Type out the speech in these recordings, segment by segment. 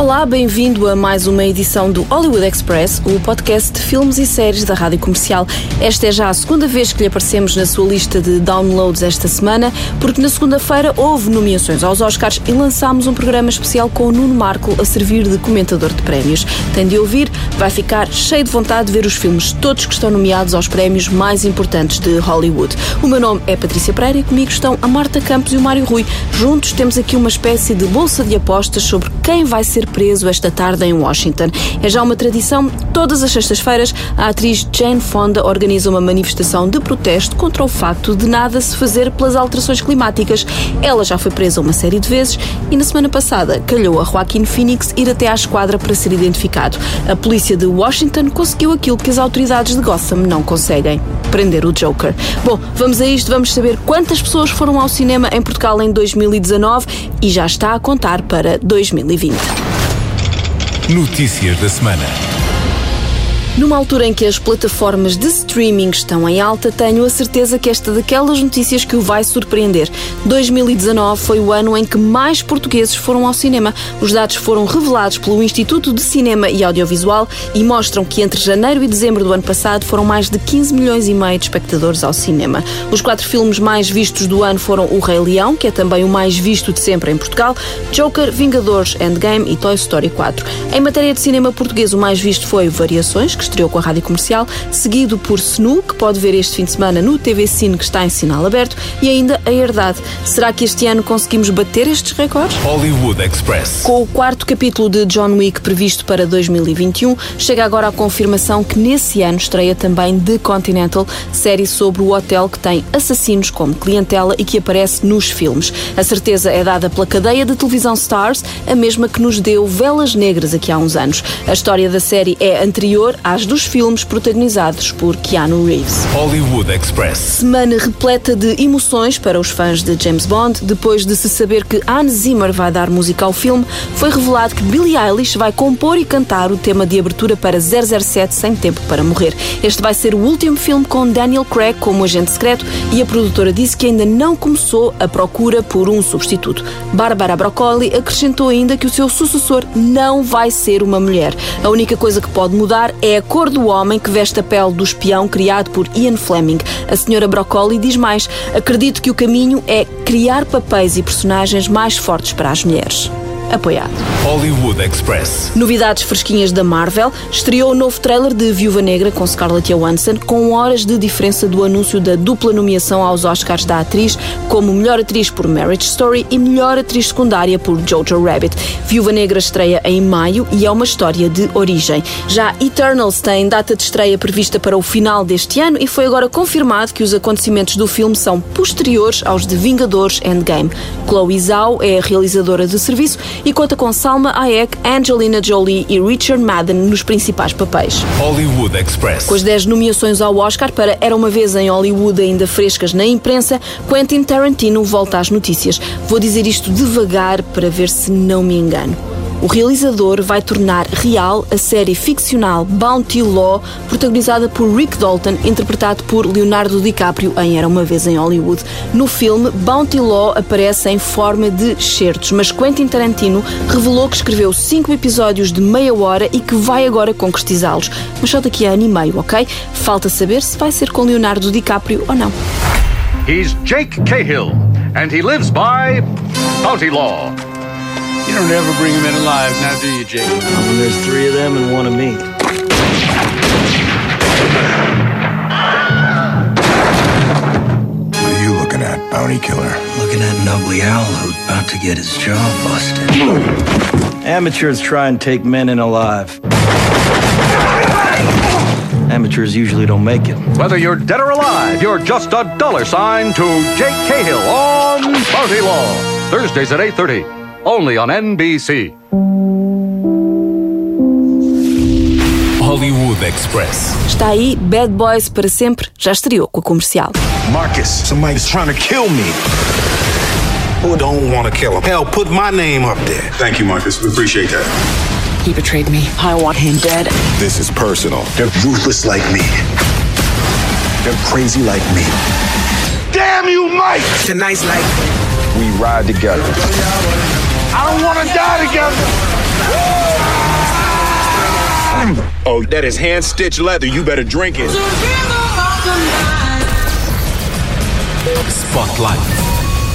Olá, bem-vindo a mais uma edição do Hollywood Express, o podcast de filmes e séries da Rádio Comercial. Esta é já a segunda vez que lhe aparecemos na sua lista de downloads esta semana, porque na segunda-feira houve nomeações aos Oscars e lançámos um programa especial com o Nuno Marco a servir de comentador de prémios. Tem de ouvir, vai ficar cheio de vontade de ver os filmes todos que estão nomeados aos prémios mais importantes de Hollywood. O meu nome é Patrícia Pereira e comigo estão a Marta Campos e o Mário Rui. Juntos temos aqui uma espécie de bolsa de apostas sobre quem vai ser preso esta tarde em Washington. É já uma tradição, todas as sextas-feiras, a atriz Jane Fonda organiza uma manifestação de protesto contra o facto de nada se fazer pelas alterações climáticas. Ela já foi presa uma série de vezes e na semana passada calhou a Joaquin Phoenix ir até à esquadra para ser identificado. A polícia de Washington conseguiu aquilo que as autoridades de Gotham não conseguem: prender o Joker. Bom, vamos a isto, vamos saber quantas pessoas foram ao cinema em Portugal em 2019 e já está a contar para 2020. Notícias da semana. Numa altura em que as plataformas de streaming estão em alta, tenho a certeza que esta daquelas notícias que o vai surpreender. 2019 foi o ano em que mais portugueses foram ao cinema. Os dados foram revelados pelo Instituto de Cinema e Audiovisual e mostram que entre janeiro e dezembro do ano passado foram mais de 15 milhões e meio de espectadores ao cinema. Os quatro filmes mais vistos do ano foram O Rei Leão, que é também o mais visto de sempre em Portugal, Joker, Vingadores, Endgame e Toy Story 4. Em matéria de cinema português, o mais visto foi Variações, que estreou com a rádio comercial, seguido por Snu, que pode ver este fim de semana no TV Cine, que está em sinal aberto, e ainda A Herdade. Será que este ano conseguimos bater estes recordes? Hollywood Express. Com o quarto capítulo de John Wick previsto para 2021, chega agora a confirmação que nesse ano estreia também The Continental, série sobre o hotel que tem assassinos como clientela e que aparece nos filmes. A certeza é dada pela cadeia de televisão Stars, a mesma que nos deu Velas Negras aqui há uns anos. A história da série é anterior às dos filmes protagonizados por Keanu Reeves. Hollywood Express. Semana repleta de emoções para os fãs de James Bond. Depois de se saber que Hans Zimmer vai dar música ao filme, foi revelado que Billie Eilish vai compor e cantar o tema de abertura para 007 Sem Tempo para Morrer. Este vai ser o último filme com Daniel Craig como agente secreto e a produtora disse que ainda não começou a procura por um substituto. Barbara Broccoli acrescentou ainda que o seu sucessor não vai ser uma mulher. A única coisa que pode mudar é a cor do homem que veste a pele do espião criado por Ian Fleming. A senhora Broccoli diz mais: acredito que o caminho é criar papéis e personagens mais fortes para as mulheres apoiado. Hollywood Express. Novidades fresquinhas da Marvel. Estreou o novo trailer de Viúva Negra com Scarlett Johansson, com horas de diferença do anúncio da dupla nomeação aos Oscars da atriz, como melhor atriz por Marriage Story e melhor atriz secundária por Jojo Rabbit. Viúva Negra estreia em maio e é uma história de origem. Já Eternals tem data de estreia prevista para o final deste ano e foi agora confirmado que os acontecimentos do filme são posteriores aos de Vingadores Endgame. Chloe Zhao é a realizadora de serviço e conta com Salma Hayek, Angelina Jolie e Richard Madden nos principais papéis. Hollywood Express. Com as 10 nomeações ao Oscar para Era uma vez em Hollywood ainda frescas na imprensa, Quentin Tarantino volta às notícias. Vou dizer isto devagar para ver se não me engano. O realizador vai tornar real a série ficcional Bounty Law, protagonizada por Rick Dalton, interpretado por Leonardo DiCaprio em Era uma Vez em Hollywood. No filme, Bounty Law aparece em forma de certos, mas Quentin Tarantino revelou que escreveu cinco episódios de meia hora e que vai agora concretizá-los. Mas só daqui a ano e meio, ok? Falta saber se vai ser com Leonardo DiCaprio ou não. He's Jake Cahill, and he lives by Bounty Law. You don't ever bring him in alive, now do you, Jake? When there's three of them and one of me. What are you looking at, bounty killer? Looking at an ugly owl who's about to get his jaw busted. Amateurs try and take men in alive. Amateurs usually don't make it. Whether you're dead or alive, you're just a dollar sign to Jake Cahill on Bounty Law. Thursdays at 8.30, only on NBC. Hollywood Express. Está aí, Bad Boys para sempre, já estreou com a comercial. Marcus, somebody's trying to kill me. Who don't want to kill him? Hell, put my name up there. Thank you, Marcus. We appreciate that. He betrayed me. I want him dead. This is personal. They're ruthless like me. They're crazy like me. Damn you, Mike! Tonight's like We ride together. I don't want to die together. Oh, that is hand stitched leather. You better drink it. Spotlight.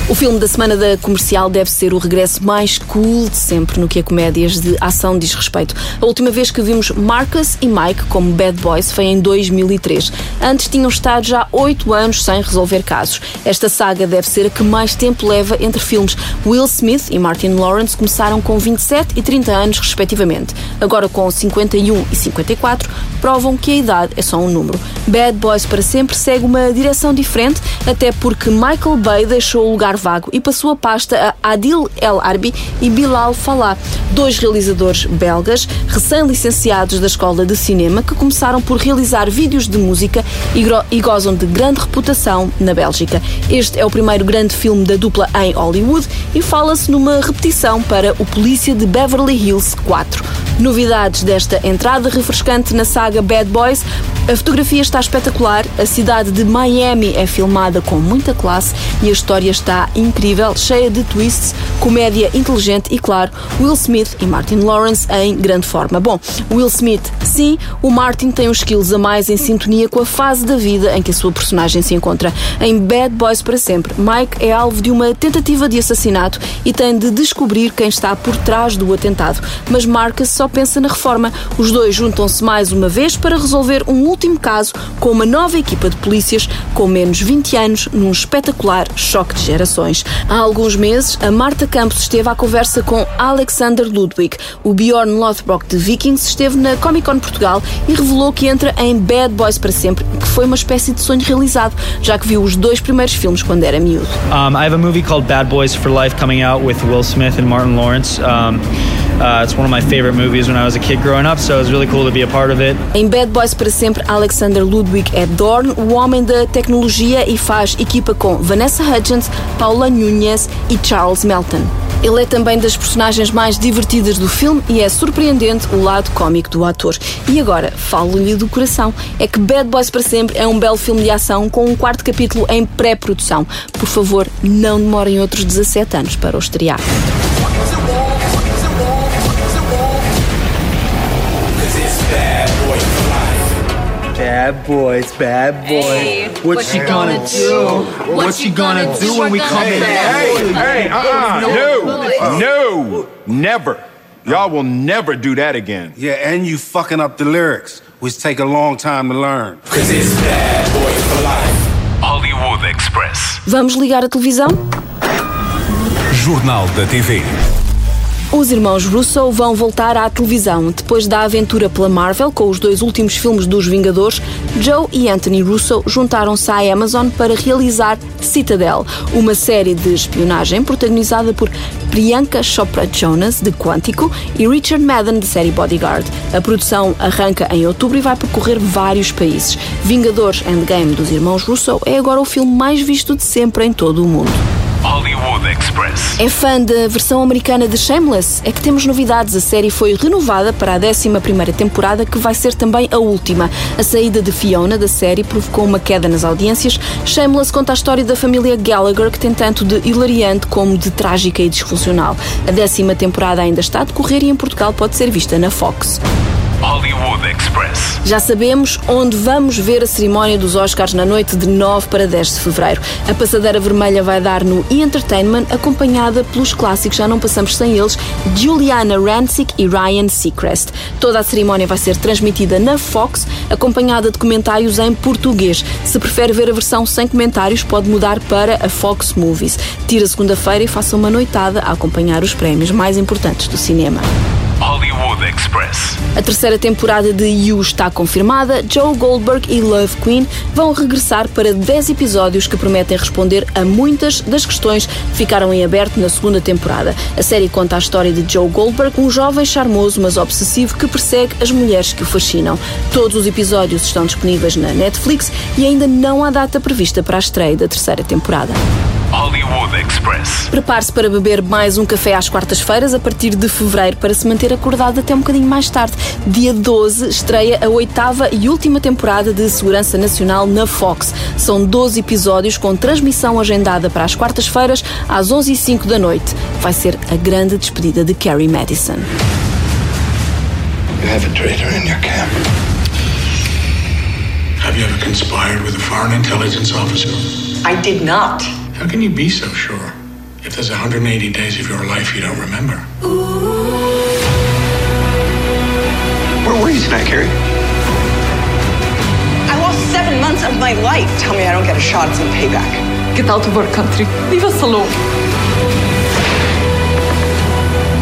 O filme da semana da comercial deve ser o regresso mais cool de sempre no que a comédias de ação diz respeito. A última vez que vimos Marcus e Mike como Bad Boys foi em 2003. Antes tinham estado já oito anos sem resolver casos. Esta saga deve ser a que mais tempo leva entre filmes. Will Smith e Martin Lawrence começaram com 27 e 30 anos, respectivamente. Agora, com 51 e 54, provam que a idade é só um número. Bad Boys para sempre segue uma direção diferente, até porque Michael Bay deixou o lugar vago e passou a pasta a Adil El Arbi e Bilal Fallah, dois realizadores belgas recém-licenciados da Escola de Cinema que começaram por realizar vídeos de música e gozam de grande reputação na Bélgica. Este é o primeiro grande filme da dupla em Hollywood e fala-se numa repetição para O Polícia de Beverly Hills 4. Novidades desta entrada refrescante na saga Bad Boys. A fotografia está espetacular, a cidade de Miami é filmada com muita classe e a história está incrível, cheia de twists, comédia inteligente e, claro, Will Smith e Martin Lawrence em grande forma. Bom, Will Smith, sim, o Martin tem uns skills a mais em sintonia com a fase da vida em que a sua personagem se encontra. Em Bad Boys para sempre, Mike é alvo de uma tentativa de assassinato e tem de descobrir quem está por trás do atentado. Mas Marcus só pensa na reforma. Os dois juntam-se mais uma vez para resolver um último caso com uma nova equipa de polícias com menos 20 anos num espetacular choque de gerações. Há alguns meses, a Marta Campos esteve à conversa com Alexander Ludwig. O Bjorn Lothbrok de Vikings esteve na Comic Con Portugal e revelou que entra em Bad Boys para sempre, que foi uma espécie de sonho realizado, já que viu os dois primeiros filmes quando era miúdo. Um, I have a movie called Bad Boys for Life coming out with Will Smith and Martin Lawrence. Um, it's one of my favorite movies when I was a kid growing up, so it was really cool to be a part of it. Em Bad Boys para sempre, Alexander Ludwig é Dorn, o homem da tecnologia e faz equipa com Vanessa Hudgens, Paula Nunez e Charles Melton. Ele é também das personagens mais divertidas do filme e é surpreendente o lado cómico do ator. E agora, falo-lhe do coração. É que Bad Boys para sempre é um belo filme de ação com um quarto capítulo em pré-produção. Por favor, não demorem outros 17 anos para o estrear. Bad boys, bad boys. what she gonna do? What she gonna do when we come in? Hey, hey, uh-uh. No, no, never. Y'all will never do that again. Yeah, and you fucking up the lyrics, which take a long time to learn. Cause it's bad boys for life. Hollywood Express. Vamos ligar a televisão? Jornal da TV. Os irmãos Russo vão voltar à televisão. Depois da aventura pela Marvel, com os dois últimos filmes dos Vingadores, Joe e Anthony Russo juntaram-se à Amazon para realizar Citadel, uma série de espionagem protagonizada por Priyanka Chopra Jonas, de Quântico, e Richard Madden, de série Bodyguard. A produção arranca em outubro e vai percorrer vários países. Vingadores Endgame dos irmãos Russo é agora o filme mais visto de sempre em todo o mundo. Hollywood Express. É fã da versão americana de Shameless? É que temos novidades. A série foi renovada para a 11 temporada, que vai ser também a última. A saída de Fiona da série provocou uma queda nas audiências. Shameless conta a história da família Gallagher, que tem tanto de hilariante como de trágica e disfuncional. A décima temporada ainda está a decorrer e em Portugal pode ser vista na Fox. Hollywood Express. Já sabemos onde vamos ver a cerimónia dos Oscars na noite de 9 para 10 de fevereiro. A passadeira vermelha vai dar no E! Entertainment, acompanhada pelos clássicos, já não passamos sem eles, Juliana Rancic e Ryan Seacrest. Toda a cerimónia vai ser transmitida na Fox, acompanhada de comentários em português. Se prefere ver a versão sem comentários, pode mudar para a Fox Movies. Tira segunda-feira e faça uma noitada a acompanhar os prémios mais importantes do cinema. Hollywood Express. A terceira temporada de You está confirmada. Joe Goldberg e Love Queen vão regressar para 10 episódios que prometem responder a muitas das questões que ficaram em aberto na segunda temporada. A série conta a história de Joe Goldberg, um jovem charmoso mas obsessivo que persegue as mulheres que o fascinam. Todos os episódios estão disponíveis na Netflix e ainda não há data prevista para a estreia da terceira temporada. Hollywood Express. Prepare-se para beber mais um café às quartas-feiras a partir de fevereiro para se manter acordado até um bocadinho mais tarde. Dia 12 estreia a oitava e última temporada de Segurança Nacional na Fox. São 12 episódios com transmissão agendada para as quartas-feiras às 11h05 da noite. Vai ser a grande despedida de Carrie Madison. You have a traitor in your camp. Have you ever conspired with a foreign intelligence officer? I did not. How can you be so sure? If there's 180 days of your life you don't remember. Where were you tonight, Carrie? I lost seven months of my life. Tell me I don't get a shot at some payback. Get out of our country. Leave us alone.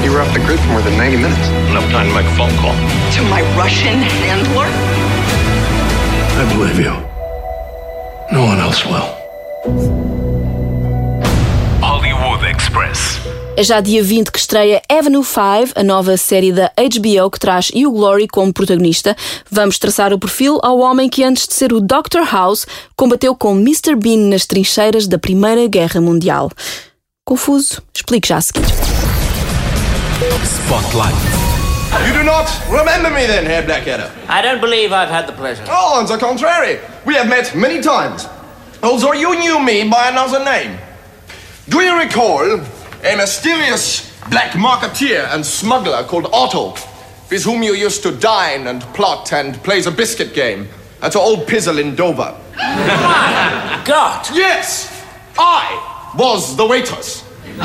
You were off the grid for more than 90 minutes. Enough time to make a phone call. To my Russian handler? I believe you. No one else will. Express. É já dia 20 que estreia Avenue 5, a nova série da HBO que traz Hugh Glory como protagonista. Vamos traçar o perfil ao homem que, antes de ser o Dr. House, combateu com Mr. Bean nas trincheiras da Primeira Guerra Mundial. Confuso? Explique já a seguir. Spotlight. You do not remember me then, Herr Blackadder? I don't believe I've had the pleasure. Oh, on the contrary. We have met many times. Although you knew me by another name. Do you recall a mysterious black marketeer and smuggler called Otto, with whom you used to dine and plot and play the biscuit game at the old pizzle in Dover? God! Yes! I was the waitress.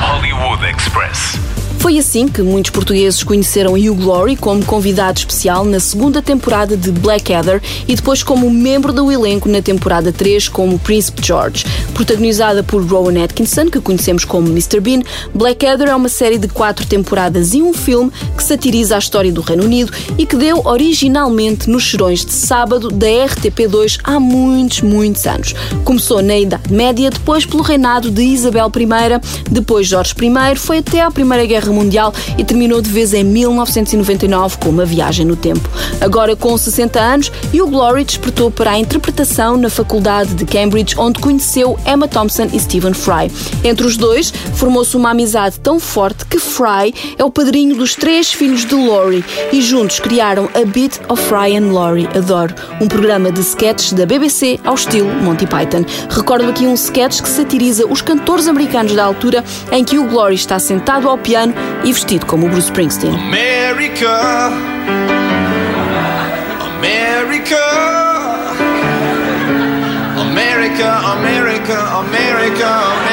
Hollywood Express. Foi assim que muitos portugueses conheceram Hugh Glory como convidado especial na segunda temporada de Blackadder e depois como membro do elenco na temporada 3 como Príncipe George. Protagonizada por Rowan Atkinson, que conhecemos como Mr. Bean, Blackadder é uma série de quatro temporadas e um filme que satiriza a história do Reino Unido e que deu originalmente nos serões de sábado da RTP2 há muitos, muitos anos. Começou na Idade Média, depois pelo reinado de Isabel I, depois Jorge I, foi até à Primeira Guerra Mundial e terminou de vez em 1999 com uma viagem no tempo. Agora com 60 anos, Hugh Glory despertou para a interpretação na Faculdade de Cambridge, onde conheceu Emma Thompson e Stephen Fry. Entre os dois, formou-se uma amizade tão forte que Fry é o padrinho dos três filhos de Laurie e juntos criaram A Bit of Fry and Laurie. Adoro. Um programa de sketches da BBC ao estilo Monty Python. Recordo aqui um sketch que satiriza os cantores americanos da altura em que o Glory está sentado ao piano e vestido como o Bruce Springsteen. America. America. America, America, America.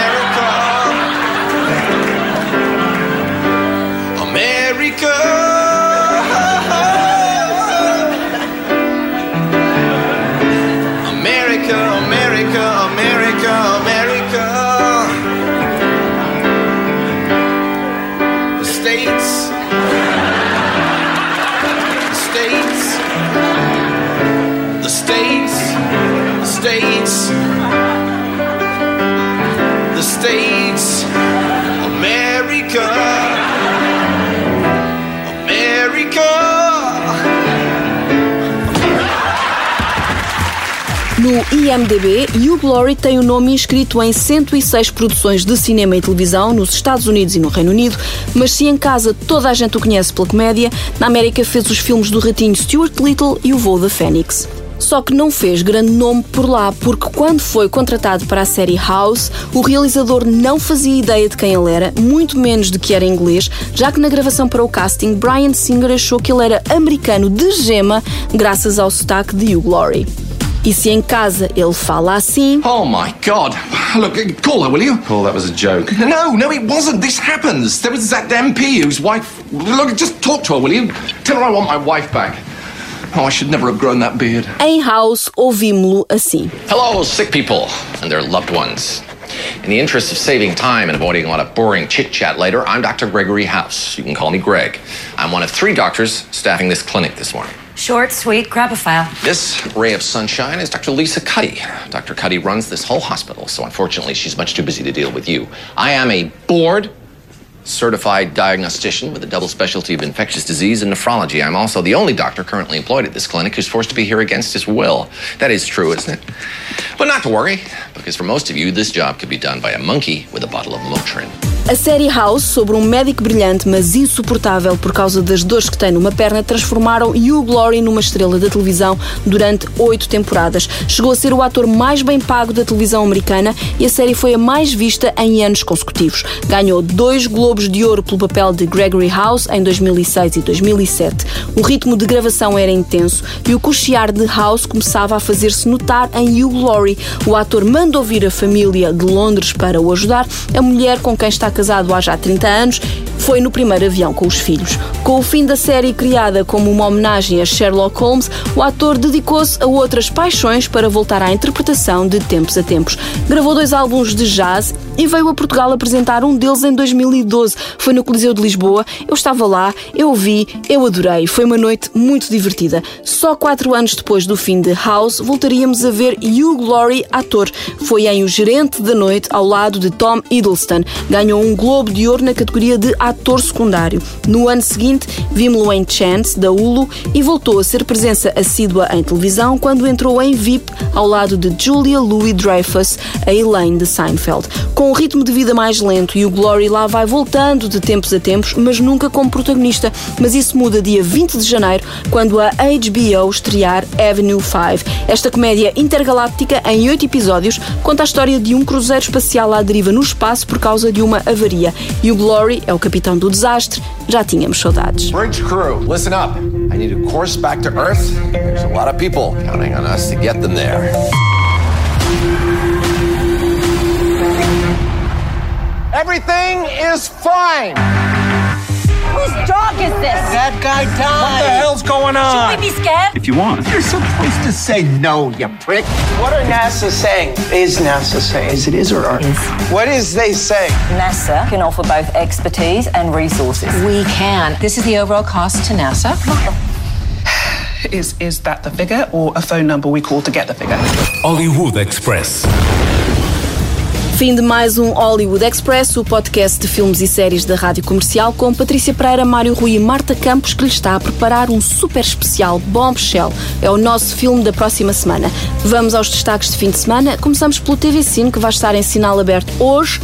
IMDb, Hugh Glory tem o nome inscrito em 106 produções de cinema e televisão nos Estados Unidos e no Reino Unido, mas se em casa toda a gente o conhece pela comédia, na América fez os filmes do ratinho Stuart Little e o Voo da Fênix. Só que não fez grande nome por lá, porque quando foi contratado para a série House, o realizador não fazia ideia de quem ele era, muito menos de que era inglês, já que na gravação para o casting, Brian Singer achou que ele era americano de gema, graças ao sotaque de Hugh Glory. E se em casa ele fala assim. Oh my God! Look, call her, will you? Paul, that was a joke. No, no, it wasn't. This happens. There was that MP whose wife. Look, just talk to her, will you? Tell her I want my wife back. Oh, I should never have grown that beard. Em House, ouvimos-lo assim. Hello, sick people and their loved ones. In the interest of saving time and avoiding a lot of boring chit chat later, I'm Dr. Gregory House. You can call me Greg. I'm one of three doctors staffing this clinic this morning. Short, sweet, grab a file. This ray of sunshine is Dr. Lisa Cuddy. Dr. Cuddy runs this whole hospital, so unfortunately she's much too busy to deal with you. I am a bored certified diagnostician with a double specialty of infectious disease and nephrology. I'm also the only doctor currently employed at this clinic who's forced to be here against his will. That is true, isn't it? But not to worry, because for most of you, this job could be done by a monkey with a bottle of Motrin. A série House, sobre um médico brilhante, mas insuportável por causa das dores que tem numa perna, transformaram Hugh Laurie numa estrela da televisão durante oito temporadas. Chegou a ser o ator mais bem pago da televisão americana e a série foi a mais vista em anos consecutivos. Ganhou dois Globos de Ouro pelo papel de Gregory House em 2006 e 2007. O ritmo de gravação era intenso e o cochear de House começava a fazer-se notar em Hugh Laurie. O ator manda ouvir a família de Londres para o ajudar. A mulher com quem está casado há já 30 anos, foi no primeiro avião com os filhos. Com o fim da série criada como uma homenagem a Sherlock Holmes, o ator dedicou-se a outras paixões para voltar à interpretação de tempos a tempos. Gravou dois álbuns de jazz e veio a Portugal apresentar um deles em 2012. Foi no Coliseu de Lisboa. Eu estava lá, eu vi, eu adorei. Foi uma noite muito divertida. Só quatro anos depois do fim de House, voltaríamos a ver Hugh Laurie, ator. Foi em O Gerente da Noite, ao lado de Tom Hiddleston. Ganhou um Globo de Ouro na categoria de ator secundário. No ano seguinte, vimos-lo em Chance, da Hulu, e voltou a ser presença assídua em televisão quando entrou em VIP ao lado de Julia Louis-Dreyfus, a Elaine de Seinfeld. Com um ritmo de vida mais lento e o Glory lá vai voltando de tempos a tempos, mas nunca como protagonista. Mas isso muda dia 20 de janeiro, quando a HBO estrear Avenue 5. Esta comédia intergaláctica, em oito episódios, conta a história de um cruzeiro espacial à deriva no espaço por causa de uma avaria. E o Glory é o capitão do desastre. Já tínhamos saudades. Bridge crew, listen up. I need a course back to Earth. There's a lot of people counting on us to get them there. Everything is fine. Whose dog is this? That guy died. What the hell's going on? Should we be scared? If you want. You're supposed to say no, you prick. What are NASA saying? Is NASA saying? Is it is or are? Is. What is they say? NASA can offer both expertise and resources. We can. This is the overall cost to NASA. Is is that the figure or a phone number we call to get the figure? Hollywood Express. Fim de mais um Hollywood Express, o podcast de filmes e séries da Rádio Comercial com Patrícia Pereira, Mário Rui e Marta Campos, que lhe está a preparar um super especial Bombshell. É o nosso filme da próxima semana. Vamos aos destaques de fim de semana. Começamos pelo TV Cine, que vai estar em sinal aberto hoje,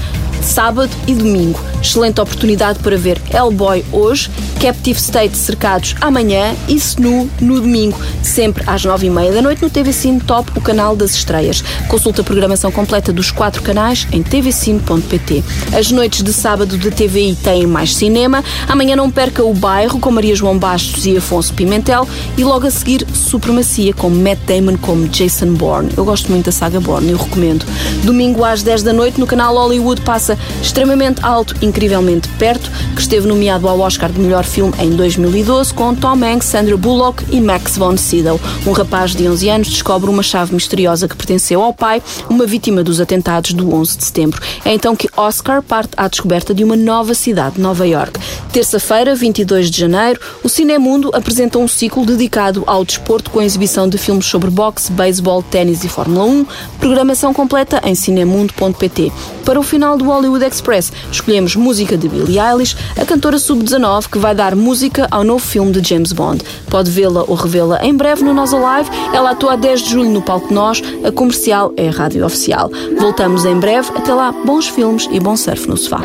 sábado e domingo. Excelente oportunidade para ver Hellboy hoje, Captive State cercados amanhã e Snu no domingo, sempre às nove e meia da noite no TV Cine Top, o canal das estreias. Consulta a programação completa dos quatro canais em tvcine.pt. As noites de sábado de TVI têm mais cinema. Amanhã não perca o bairro com Maria João Bastos e Afonso Pimentel e logo a seguir Supremacia com Matt Damon como Jason Bourne. Eu gosto muito da saga Bourne, eu recomendo. Domingo às 10 da noite no canal Hollywood passa extremamente alto, incrivelmente perto, que esteve nomeado ao Oscar de melhor filme em 2012 com Tom Hanks, Sandra Bullock e Max von Sydow. Um rapaz de 11 anos descobre uma chave misteriosa que pertenceu ao pai, uma vítima dos atentados do 11 de setembro. É então que Oscar parte à descoberta de uma nova cidade, Nova York. Terça-feira, 22 de janeiro, o Cinemundo apresenta um ciclo dedicado ao desporto com a exibição de filmes sobre boxe, beisebol, ténis e Fórmula 1. Programação completa em cinemundo.pt. Para o final do Hollywood Express, escolhemos música de Billie Eilish, a cantora sub-19 que vai dar música ao novo filme de James Bond. Pode vê-la ou revê-la em breve no Nós Alive. Ela atua a 10 de julho no Palco Nós. A comercial é a rádio oficial. Voltamos em breve. Até lá, bons filmes e bom surf no sofá.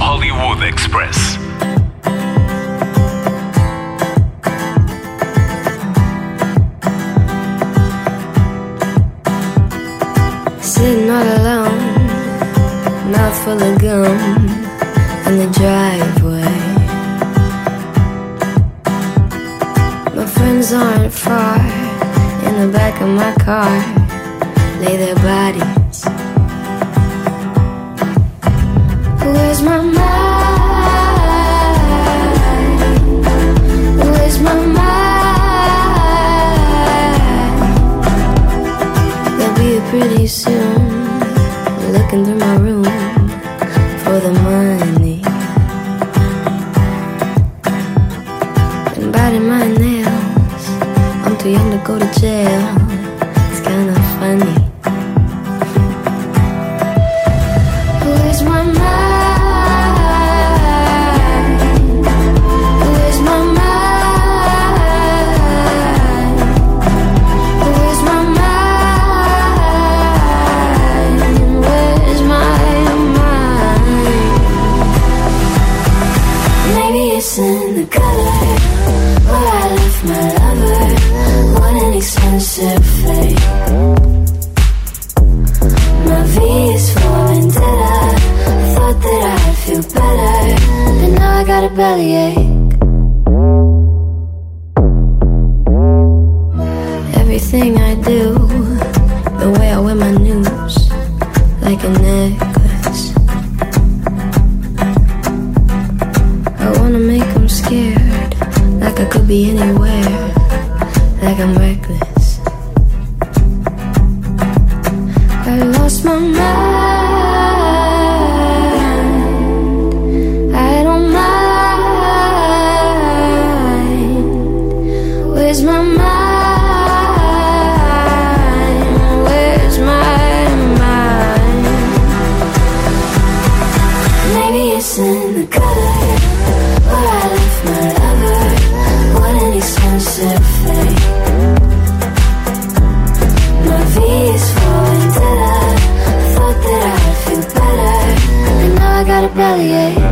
Hollywood Express. Sitting all alone, mouth full of gum in the driveway. My friends aren't far in the back of my car, lay their bodies. Where's my mind? Where's my mind? They'll be pretty soon. Looking through I'll be anywhere, like I'm reckless. I lost my mind. got a bellyache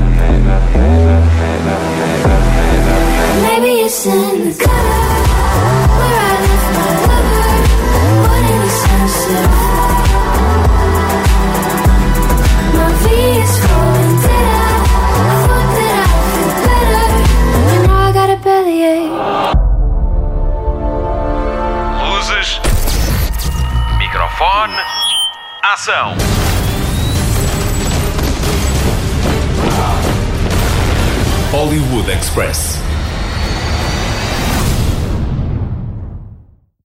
Express.